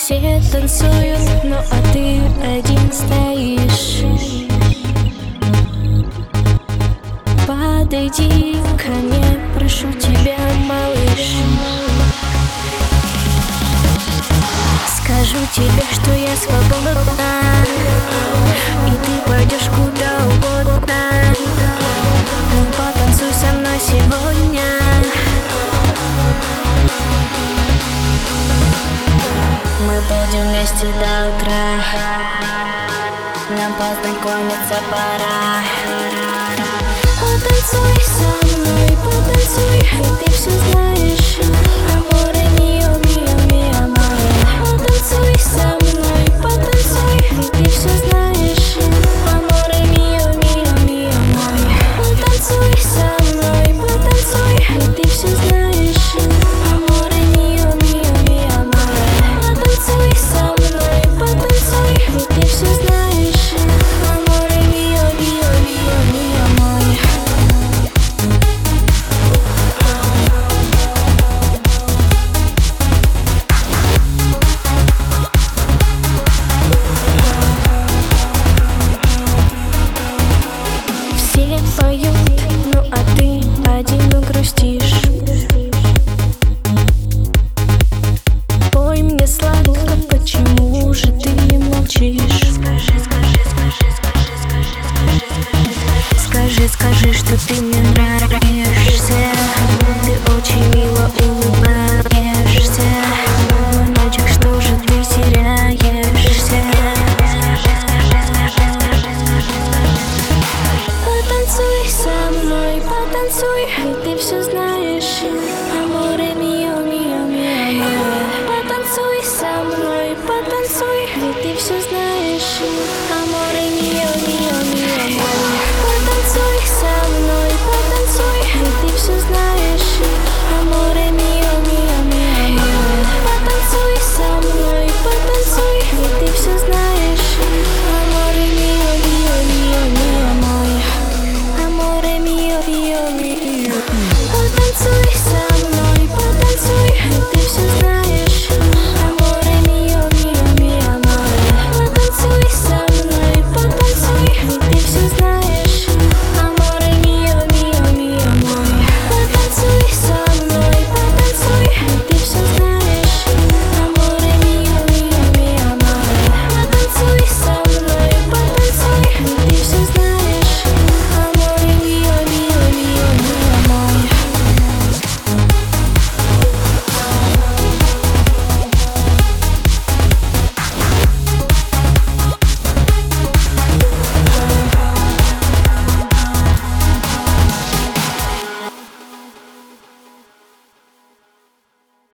все танцуют, ну а ты один стоишь. Подойди ко мне, прошу тебя, малыш. Скажу тебе, что я свободна. И ты пойдешь куда будем вместе до утра. Нам познакомиться пора. Потанцуй со мной, потанцуй же скажи, что ты мне нравишься. Ты очень мило улыбаешься. Мальчик, что же ты теряешься? Потанцуй со мной, потанцуй Ведь ты все знаешь. Аморе мио, мио, мио Потанцуй со мной, потанцуй Ведь ты все знаешь. Sweet summer.